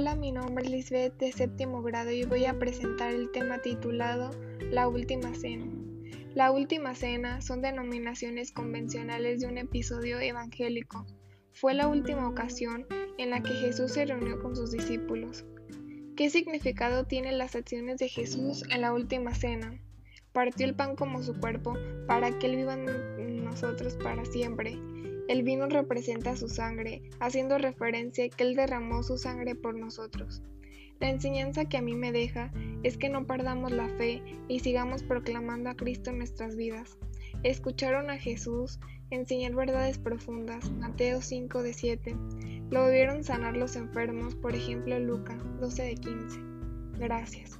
mi nombre es Lisbeth de séptimo grado y voy a presentar el tema titulado La Última Cena. La Última Cena son denominaciones convencionales de un episodio evangélico. Fue la última ocasión en la que Jesús se reunió con sus discípulos. ¿Qué significado tienen las acciones de Jesús en la Última Cena? Partió el pan como su cuerpo para que Él viva en nosotros para siempre el vino representa su sangre, haciendo referencia que Él derramó su sangre por nosotros. La enseñanza que a mí me deja es que no perdamos la fe y sigamos proclamando a Cristo en nuestras vidas. Escucharon a Jesús enseñar verdades profundas, Mateo 5 de 7. Lo vieron sanar los enfermos, por ejemplo Lucas 12 de 15. Gracias.